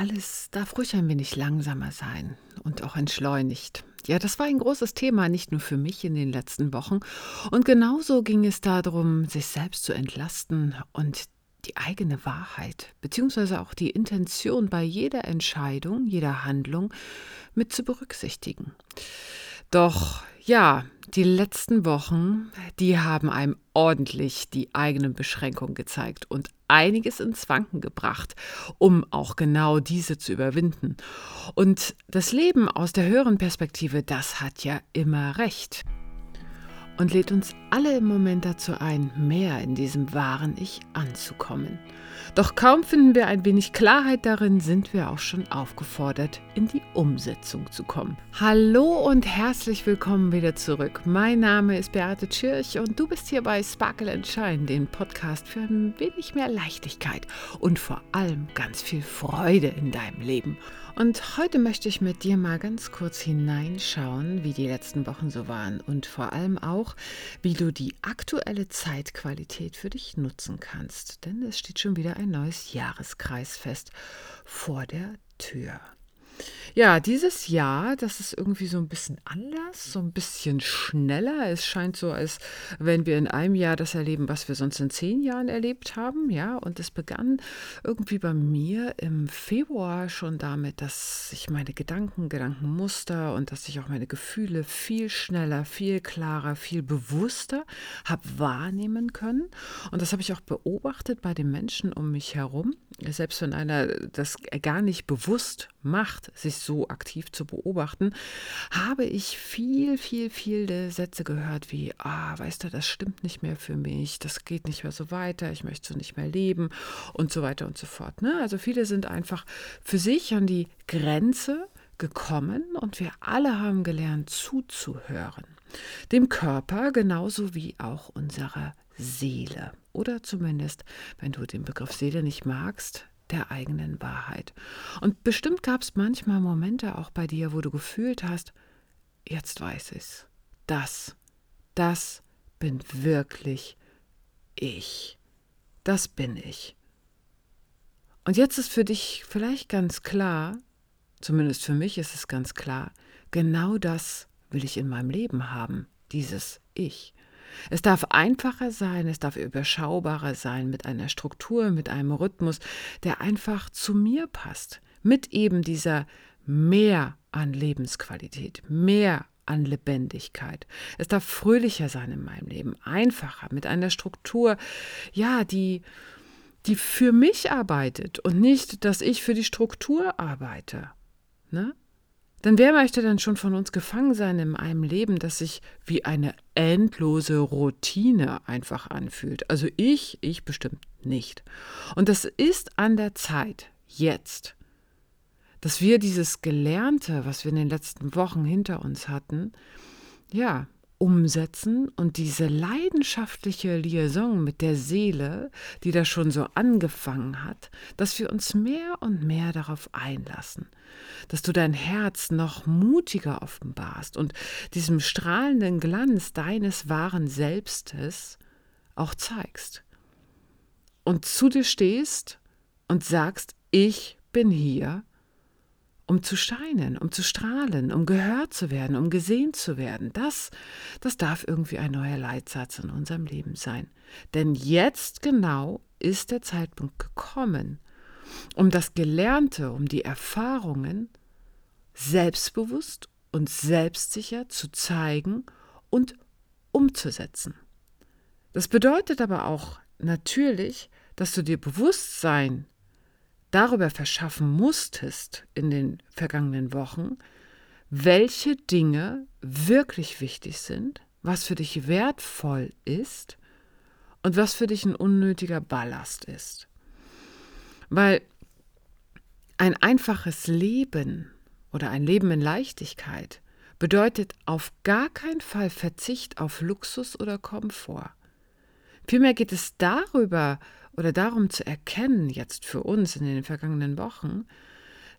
Alles darf ruhig ein wenig langsamer sein und auch entschleunigt. Ja, das war ein großes Thema, nicht nur für mich in den letzten Wochen. Und genauso ging es darum, sich selbst zu entlasten und die eigene Wahrheit beziehungsweise auch die Intention bei jeder Entscheidung, jeder Handlung mit zu berücksichtigen. Doch ja, die letzten Wochen, die haben einem ordentlich die eigenen Beschränkungen gezeigt und einiges ins Wanken gebracht, um auch genau diese zu überwinden. Und das Leben aus der höheren Perspektive, das hat ja immer recht und lädt uns alle im Moment dazu ein, mehr in diesem wahren Ich anzukommen. Doch kaum finden wir ein wenig Klarheit darin, sind wir auch schon aufgefordert, in die Umsetzung zu kommen. Hallo und herzlich willkommen wieder zurück. Mein Name ist Beate Tschirch und du bist hier bei Sparkle and Shine, den Podcast für ein wenig mehr Leichtigkeit und vor allem ganz viel Freude in deinem Leben. Und heute möchte ich mit dir mal ganz kurz hineinschauen, wie die letzten Wochen so waren und vor allem auch, wie du die aktuelle Zeitqualität für dich nutzen kannst. Denn es steht schon wieder ein neues Jahreskreisfest vor der Tür. Ja, dieses Jahr, das ist irgendwie so ein bisschen anders, so ein bisschen schneller. Es scheint so, als wenn wir in einem Jahr das erleben, was wir sonst in zehn Jahren erlebt haben. Ja, und es begann irgendwie bei mir im Februar schon damit, dass ich meine Gedanken, Gedankenmuster und dass ich auch meine Gefühle viel schneller, viel klarer, viel bewusster habe wahrnehmen können. Und das habe ich auch beobachtet bei den Menschen um mich herum. Selbst wenn einer das gar nicht bewusst macht, sich so aktiv zu beobachten, habe ich viel, viel, viele Sätze gehört wie, ah, weißt du, das stimmt nicht mehr für mich, das geht nicht mehr so weiter, ich möchte so nicht mehr leben und so weiter und so fort. Ne? Also viele sind einfach für sich an die Grenze gekommen und wir alle haben gelernt zuzuhören. Dem Körper genauso wie auch unserer Seele. Oder zumindest, wenn du den Begriff Seele nicht magst, der eigenen Wahrheit. Und bestimmt gab es manchmal Momente auch bei dir, wo du gefühlt hast, jetzt weiß ich's. Das, das bin wirklich ich. Das bin ich. Und jetzt ist für dich vielleicht ganz klar, zumindest für mich ist es ganz klar, genau das will ich in meinem Leben haben, dieses Ich. Es darf einfacher sein, es darf überschaubarer sein mit einer Struktur, mit einem Rhythmus, der einfach zu mir passt, mit eben dieser mehr an Lebensqualität, mehr an Lebendigkeit. Es darf fröhlicher sein in meinem Leben, einfacher, mit einer Struktur, ja, die, die für mich arbeitet und nicht, dass ich für die Struktur arbeite. Ne? Denn wer möchte denn schon von uns gefangen sein in einem Leben, das sich wie eine endlose Routine einfach anfühlt? Also ich, ich bestimmt nicht. Und das ist an der Zeit, jetzt, dass wir dieses Gelernte, was wir in den letzten Wochen hinter uns hatten, ja, umsetzen und diese leidenschaftliche Liaison mit der Seele, die da schon so angefangen hat, dass wir uns mehr und mehr darauf einlassen, dass du dein Herz noch mutiger offenbarst und diesem strahlenden Glanz deines wahren Selbstes auch zeigst. Und zu dir stehst und sagst, ich bin hier um zu scheinen, um zu strahlen, um gehört zu werden, um gesehen zu werden. Das, das darf irgendwie ein neuer Leitsatz in unserem Leben sein. Denn jetzt genau ist der Zeitpunkt gekommen, um das Gelernte, um die Erfahrungen selbstbewusst und selbstsicher zu zeigen und umzusetzen. Das bedeutet aber auch natürlich, dass du dir Bewusstsein darüber verschaffen musstest in den vergangenen Wochen, welche Dinge wirklich wichtig sind, was für dich wertvoll ist und was für dich ein unnötiger Ballast ist. Weil ein einfaches Leben oder ein Leben in Leichtigkeit bedeutet auf gar keinen Fall Verzicht auf Luxus oder Komfort. Vielmehr geht es darüber, oder darum zu erkennen, jetzt für uns in den vergangenen Wochen,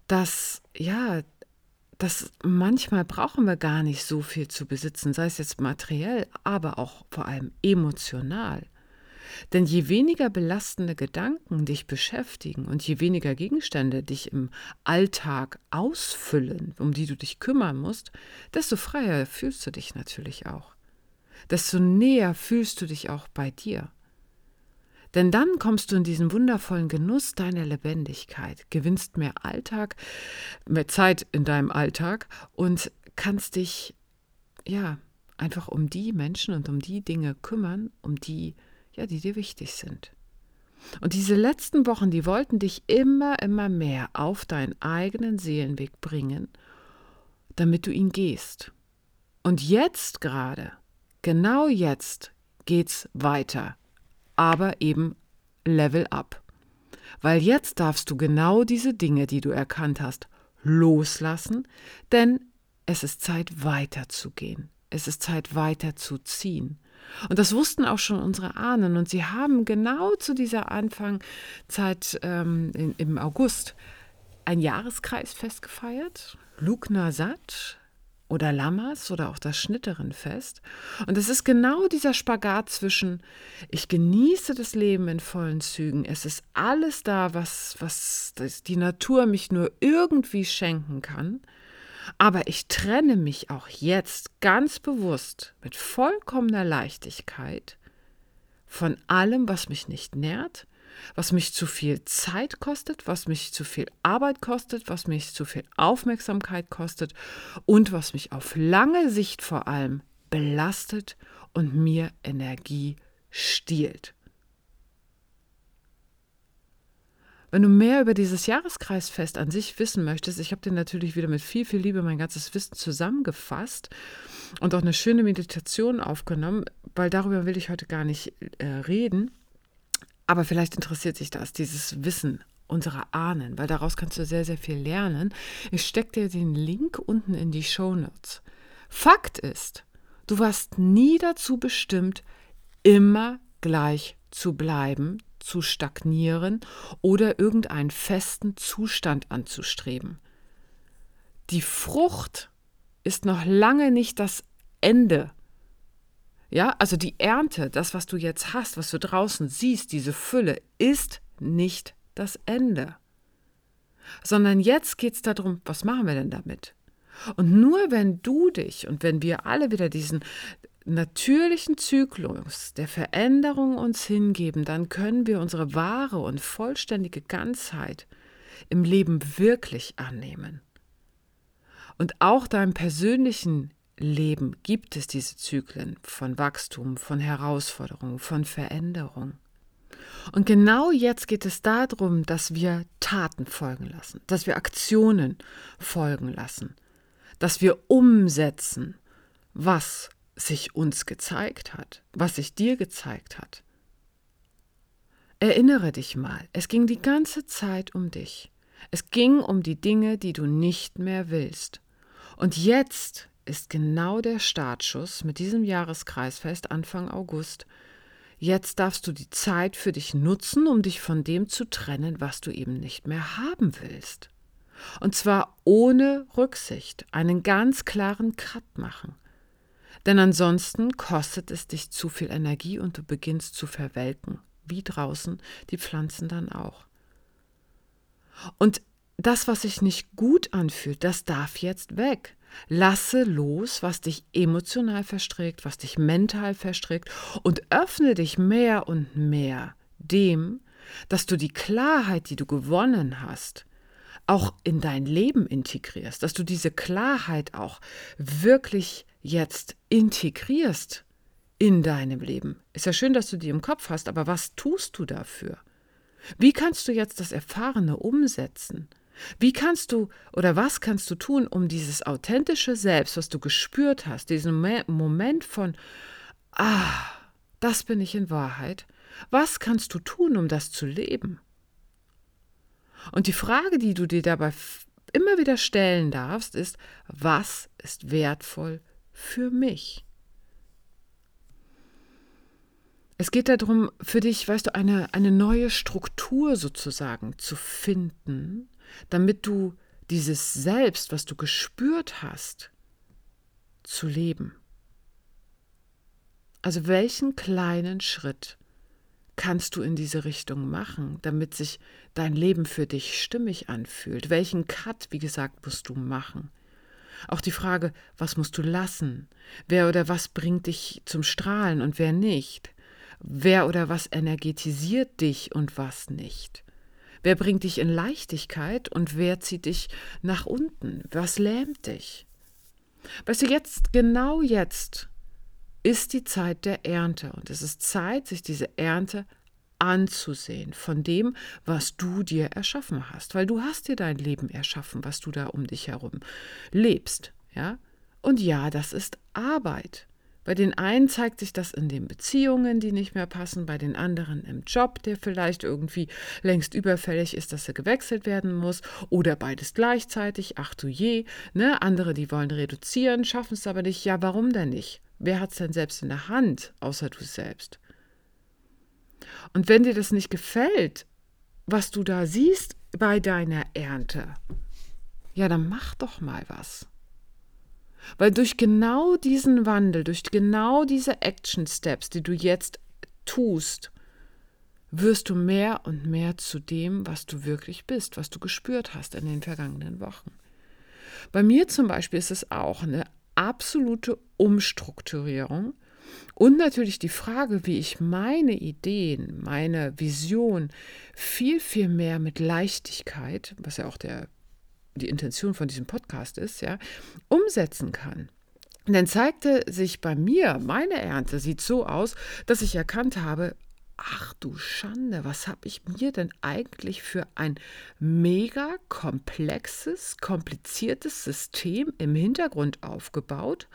dass ja, dass manchmal brauchen wir gar nicht so viel zu besitzen, sei es jetzt materiell, aber auch vor allem emotional. Denn je weniger belastende Gedanken dich beschäftigen und je weniger Gegenstände dich im Alltag ausfüllen, um die du dich kümmern musst, desto freier fühlst du dich natürlich auch. Desto näher fühlst du dich auch bei dir. Denn dann kommst du in diesen wundervollen Genuss deiner Lebendigkeit, gewinnst mehr Alltag, mehr Zeit in deinem Alltag und kannst dich, ja, einfach um die Menschen und um die Dinge kümmern, um die, ja, die dir wichtig sind. Und diese letzten Wochen, die wollten dich immer, immer mehr auf deinen eigenen Seelenweg bringen, damit du ihn gehst. Und jetzt gerade, genau jetzt, geht's weiter aber eben Level up. Weil jetzt darfst du genau diese Dinge, die du erkannt hast, loslassen, denn es ist Zeit weiterzugehen. Es ist Zeit weiterzuziehen. Und das wussten auch schon unsere Ahnen. Und sie haben genau zu dieser Anfangzeit ähm, in, im August ein Jahreskreisfest gefeiert. Lugna Sat, oder Lammers oder auch das Schnitterenfest. Und es ist genau dieser Spagat zwischen, ich genieße das Leben in vollen Zügen, es ist alles da, was, was die Natur mich nur irgendwie schenken kann, aber ich trenne mich auch jetzt ganz bewusst mit vollkommener Leichtigkeit von allem, was mich nicht nährt, was mich zu viel Zeit kostet, was mich zu viel Arbeit kostet, was mich zu viel Aufmerksamkeit kostet und was mich auf lange Sicht vor allem belastet und mir Energie stiehlt. Wenn du mehr über dieses Jahreskreisfest an sich wissen möchtest, ich habe dir natürlich wieder mit viel, viel Liebe mein ganzes Wissen zusammengefasst und auch eine schöne Meditation aufgenommen, weil darüber will ich heute gar nicht äh, reden. Aber vielleicht interessiert sich das, dieses Wissen unserer Ahnen, weil daraus kannst du sehr, sehr viel lernen. Ich stecke dir den Link unten in die Show Notes. Fakt ist, du warst nie dazu bestimmt, immer gleich zu bleiben, zu stagnieren oder irgendeinen festen Zustand anzustreben. Die Frucht ist noch lange nicht das Ende ja, also die Ernte, das, was du jetzt hast, was du draußen siehst, diese Fülle, ist nicht das Ende. Sondern jetzt geht es darum, was machen wir denn damit? Und nur wenn du dich und wenn wir alle wieder diesen natürlichen Zyklus der Veränderung uns hingeben, dann können wir unsere wahre und vollständige Ganzheit im Leben wirklich annehmen. Und auch deinem persönlichen Leben gibt es diese Zyklen von Wachstum, von Herausforderung, von Veränderung. Und genau jetzt geht es darum, dass wir Taten folgen lassen, dass wir Aktionen folgen lassen, dass wir umsetzen, was sich uns gezeigt hat, was sich dir gezeigt hat. Erinnere dich mal, es ging die ganze Zeit um dich. Es ging um die Dinge, die du nicht mehr willst. Und jetzt ist genau der Startschuss mit diesem Jahreskreisfest Anfang August. Jetzt darfst du die Zeit für dich nutzen, um dich von dem zu trennen, was du eben nicht mehr haben willst. Und zwar ohne Rücksicht, einen ganz klaren Cut machen. Denn ansonsten kostet es dich zu viel Energie und du beginnst zu verwelken, wie draußen die Pflanzen dann auch. Und das, was sich nicht gut anfühlt, das darf jetzt weg. Lasse los, was dich emotional verstrickt, was dich mental verstrickt und öffne dich mehr und mehr dem, dass du die Klarheit, die du gewonnen hast, auch in dein Leben integrierst, dass du diese Klarheit auch wirklich jetzt integrierst in deinem Leben. Ist ja schön, dass du die im Kopf hast, aber was tust du dafür? Wie kannst du jetzt das Erfahrene umsetzen? Wie kannst du oder was kannst du tun, um dieses authentische Selbst, was du gespürt hast, diesen Moment von, ah, das bin ich in Wahrheit, was kannst du tun, um das zu leben? Und die Frage, die du dir dabei immer wieder stellen darfst, ist, was ist wertvoll für mich? Es geht darum, für dich, weißt du, eine, eine neue Struktur sozusagen zu finden, damit du dieses Selbst, was du gespürt hast, zu leben. Also welchen kleinen Schritt kannst du in diese Richtung machen, damit sich dein Leben für dich stimmig anfühlt? Welchen Cut, wie gesagt, musst du machen? Auch die Frage, was musst du lassen? Wer oder was bringt dich zum Strahlen und wer nicht? Wer oder was energetisiert dich und was nicht? Wer bringt dich in Leichtigkeit und wer zieht dich nach unten? Was lähmt dich? Weißt du, jetzt, genau jetzt, ist die Zeit der Ernte und es ist Zeit, sich diese Ernte anzusehen von dem, was du dir erschaffen hast, weil du hast dir dein Leben erschaffen, was du da um dich herum lebst, ja? Und ja, das ist Arbeit. Bei den einen zeigt sich das in den Beziehungen, die nicht mehr passen, bei den anderen im Job, der vielleicht irgendwie längst überfällig ist, dass er gewechselt werden muss, oder beides gleichzeitig, ach du je, ne? Andere, die wollen reduzieren, schaffen es aber nicht. Ja, warum denn nicht? Wer hat es denn selbst in der Hand, außer du selbst? Und wenn dir das nicht gefällt, was du da siehst bei deiner Ernte, ja, dann mach doch mal was. Weil durch genau diesen Wandel, durch genau diese Action Steps, die du jetzt tust, wirst du mehr und mehr zu dem, was du wirklich bist, was du gespürt hast in den vergangenen Wochen. Bei mir zum Beispiel ist es auch eine absolute Umstrukturierung und natürlich die Frage, wie ich meine Ideen, meine Vision viel, viel mehr mit Leichtigkeit, was ja auch der, die Intention von diesem Podcast ist, ja, umsetzen kann. Und dann zeigte sich bei mir, meine Ernte sieht so aus, dass ich erkannt habe, ach du Schande, was habe ich mir denn eigentlich für ein mega komplexes, kompliziertes System im Hintergrund aufgebaut,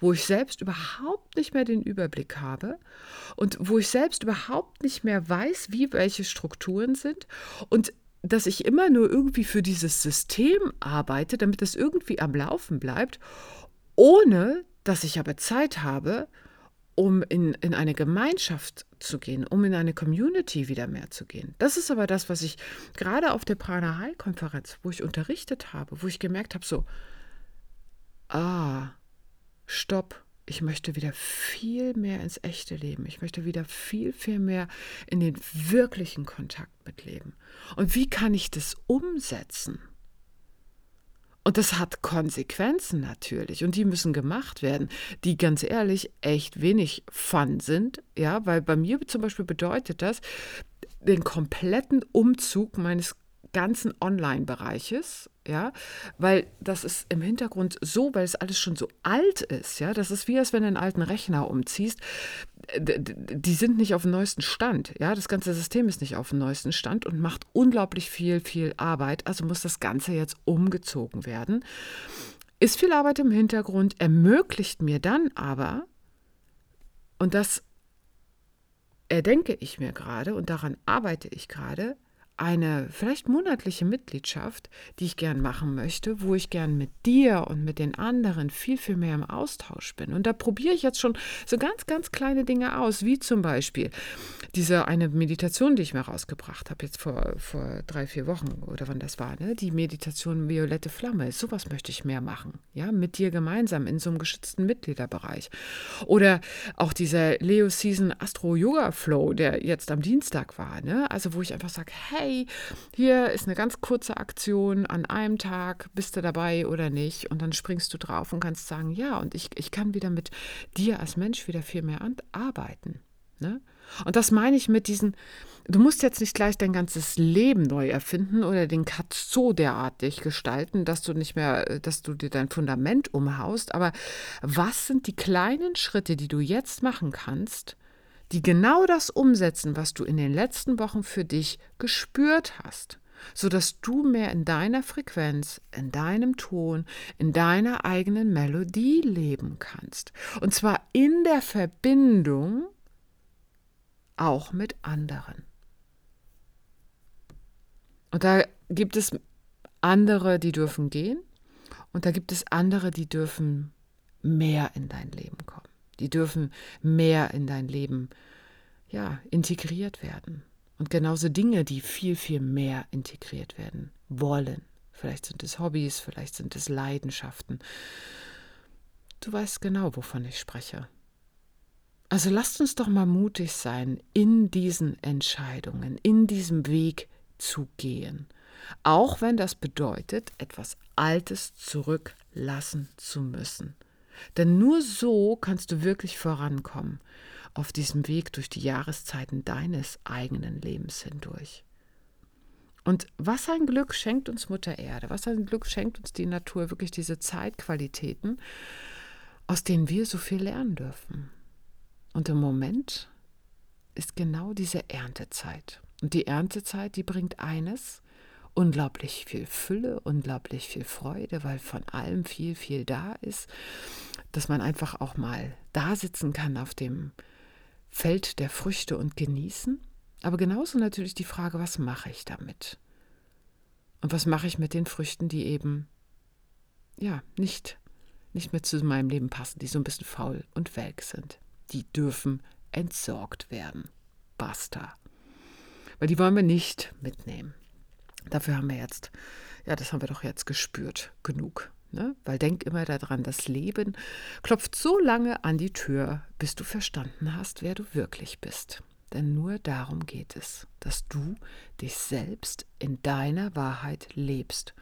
wo ich selbst überhaupt nicht mehr den Überblick habe und wo ich selbst überhaupt nicht mehr weiß, wie welche Strukturen sind und dass ich immer nur irgendwie für dieses System arbeite, damit es irgendwie am Laufen bleibt, ohne dass ich aber Zeit habe, um in, in eine Gemeinschaft zu gehen, um in eine Community wieder mehr zu gehen. Das ist aber das, was ich gerade auf der Prana High Konferenz, wo ich unterrichtet habe, wo ich gemerkt habe, so, ah, stopp, ich möchte wieder viel mehr ins echte Leben. Ich möchte wieder viel, viel mehr in den wirklichen Kontakt mit Leben. Und wie kann ich das umsetzen? Und das hat Konsequenzen natürlich und die müssen gemacht werden, die ganz ehrlich echt wenig Fun sind, ja, weil bei mir zum Beispiel bedeutet das den kompletten Umzug meines ganzen Online-Bereiches, ja, weil das ist im Hintergrund so, weil es alles schon so alt ist, ja, das ist wie als wenn du einen alten Rechner umziehst, die sind nicht auf dem neuesten Stand, ja, das ganze System ist nicht auf dem neuesten Stand und macht unglaublich viel, viel Arbeit, also muss das Ganze jetzt umgezogen werden. Ist viel Arbeit im Hintergrund, ermöglicht mir dann aber, und das erdenke ich mir gerade und daran arbeite ich gerade, eine vielleicht monatliche Mitgliedschaft, die ich gern machen möchte, wo ich gern mit dir und mit den anderen viel, viel mehr im Austausch bin. Und da probiere ich jetzt schon so ganz, ganz kleine Dinge aus, wie zum Beispiel diese eine Meditation, die ich mir rausgebracht habe, jetzt vor, vor drei, vier Wochen oder wann das war, ne? die Meditation Violette Flamme. Sowas möchte ich mehr machen, ja, mit dir gemeinsam in so einem geschützten Mitgliederbereich. Oder auch dieser Leo Season Astro Yoga Flow, der jetzt am Dienstag war, ne? also wo ich einfach sage, hey, hey, hier ist eine ganz kurze Aktion an einem Tag, bist du dabei oder nicht? Und dann springst du drauf und kannst sagen, ja, und ich, ich kann wieder mit dir als Mensch wieder viel mehr arbeiten. Ne? Und das meine ich mit diesen, du musst jetzt nicht gleich dein ganzes Leben neu erfinden oder den Cut so derartig gestalten, dass du nicht mehr, dass du dir dein Fundament umhaust. Aber was sind die kleinen Schritte, die du jetzt machen kannst, die genau das umsetzen, was du in den letzten Wochen für dich gespürt hast, sodass du mehr in deiner Frequenz, in deinem Ton, in deiner eigenen Melodie leben kannst. Und zwar in der Verbindung auch mit anderen. Und da gibt es andere, die dürfen gehen und da gibt es andere, die dürfen mehr in dein Leben kommen. Die dürfen mehr in dein Leben ja, integriert werden. Und genauso Dinge, die viel, viel mehr integriert werden wollen. Vielleicht sind es Hobbys, vielleicht sind es Leidenschaften. Du weißt genau, wovon ich spreche. Also lasst uns doch mal mutig sein, in diesen Entscheidungen, in diesem Weg zu gehen. Auch wenn das bedeutet, etwas Altes zurücklassen zu müssen. Denn nur so kannst du wirklich vorankommen auf diesem Weg durch die Jahreszeiten deines eigenen Lebens hindurch. Und was ein Glück schenkt uns Mutter Erde, was ein Glück schenkt uns die Natur, wirklich diese Zeitqualitäten, aus denen wir so viel lernen dürfen. Und im Moment ist genau diese Erntezeit. Und die Erntezeit, die bringt eines, unglaublich viel Fülle, unglaublich viel Freude, weil von allem viel, viel da ist, dass man einfach auch mal da sitzen kann auf dem Feld der Früchte und genießen. Aber genauso natürlich die Frage, was mache ich damit? Und was mache ich mit den Früchten, die eben ja nicht, nicht mehr zu meinem Leben passen, die so ein bisschen faul und welk sind? Die dürfen entsorgt werden. Basta. Weil die wollen wir nicht mitnehmen. Dafür haben wir jetzt, ja, das haben wir doch jetzt gespürt, genug. Ne? Weil denk immer daran, das Leben klopft so lange an die Tür, bis du verstanden hast, wer du wirklich bist. Denn nur darum geht es, dass du dich selbst in deiner Wahrheit lebst.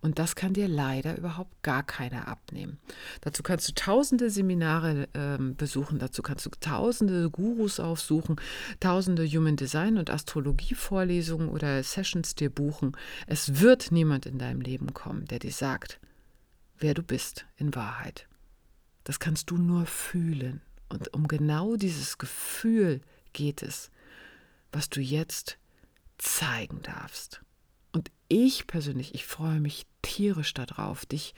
Und das kann dir leider überhaupt gar keiner abnehmen. Dazu kannst du tausende Seminare äh, besuchen, dazu kannst du tausende Gurus aufsuchen, tausende Human Design und Astrologie Vorlesungen oder Sessions dir buchen. Es wird niemand in deinem Leben kommen, der dir sagt, wer du bist in Wahrheit. Das kannst du nur fühlen. Und um genau dieses Gefühl geht es, was du jetzt zeigen darfst. Und ich persönlich, ich freue mich tierisch darauf, dich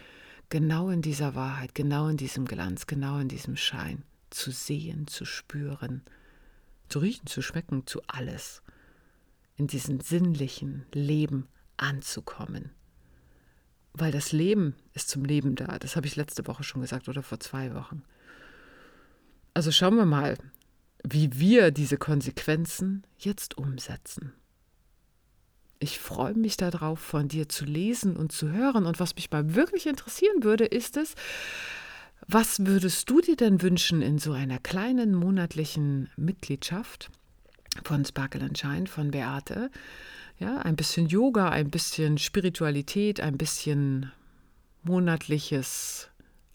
genau in dieser Wahrheit, genau in diesem Glanz, genau in diesem Schein zu sehen, zu spüren, zu riechen, zu schmecken, zu alles, in diesem sinnlichen Leben anzukommen. Weil das Leben ist zum Leben da. Das habe ich letzte Woche schon gesagt oder vor zwei Wochen. Also schauen wir mal, wie wir diese Konsequenzen jetzt umsetzen. Ich freue mich darauf, von dir zu lesen und zu hören. Und was mich mal wirklich interessieren würde, ist es, was würdest du dir denn wünschen in so einer kleinen monatlichen Mitgliedschaft von Sparkle and Shine von Beate? Ja, ein bisschen Yoga, ein bisschen Spiritualität, ein bisschen monatliches,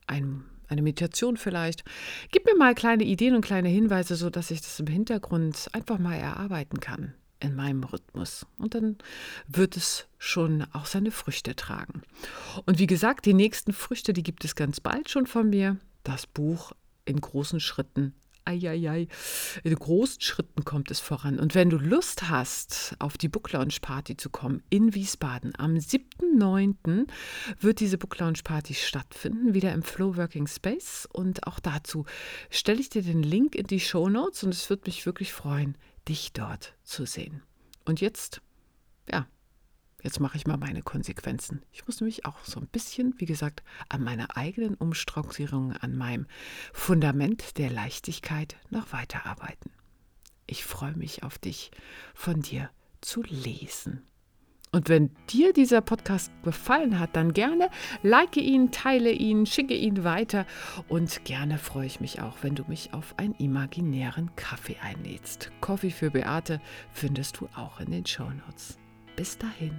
ein eine Meditation vielleicht. Gib mir mal kleine Ideen und kleine Hinweise, sodass ich das im Hintergrund einfach mal erarbeiten kann in meinem Rhythmus. Und dann wird es schon auch seine Früchte tragen. Und wie gesagt, die nächsten Früchte, die gibt es ganz bald schon von mir. Das Buch in großen Schritten Eieiei. In großen Schritten kommt es voran. Und wenn du Lust hast, auf die Book Lounge Party zu kommen in Wiesbaden, am 7.9. wird diese Book Lounge Party stattfinden, wieder im Flow Working Space. Und auch dazu stelle ich dir den Link in die Show Notes und es würde mich wirklich freuen, dich dort zu sehen. Und jetzt, ja, Jetzt mache ich mal meine Konsequenzen. Ich muss nämlich auch so ein bisschen, wie gesagt, an meiner eigenen Umstrukturierung, an meinem Fundament der Leichtigkeit noch weiterarbeiten. Ich freue mich auf dich, von dir zu lesen. Und wenn dir dieser Podcast gefallen hat, dann gerne like ihn, teile ihn, schicke ihn weiter und gerne freue ich mich auch, wenn du mich auf einen imaginären Kaffee einlädst. Coffee für Beate findest du auch in den Show Notes. Bis dahin.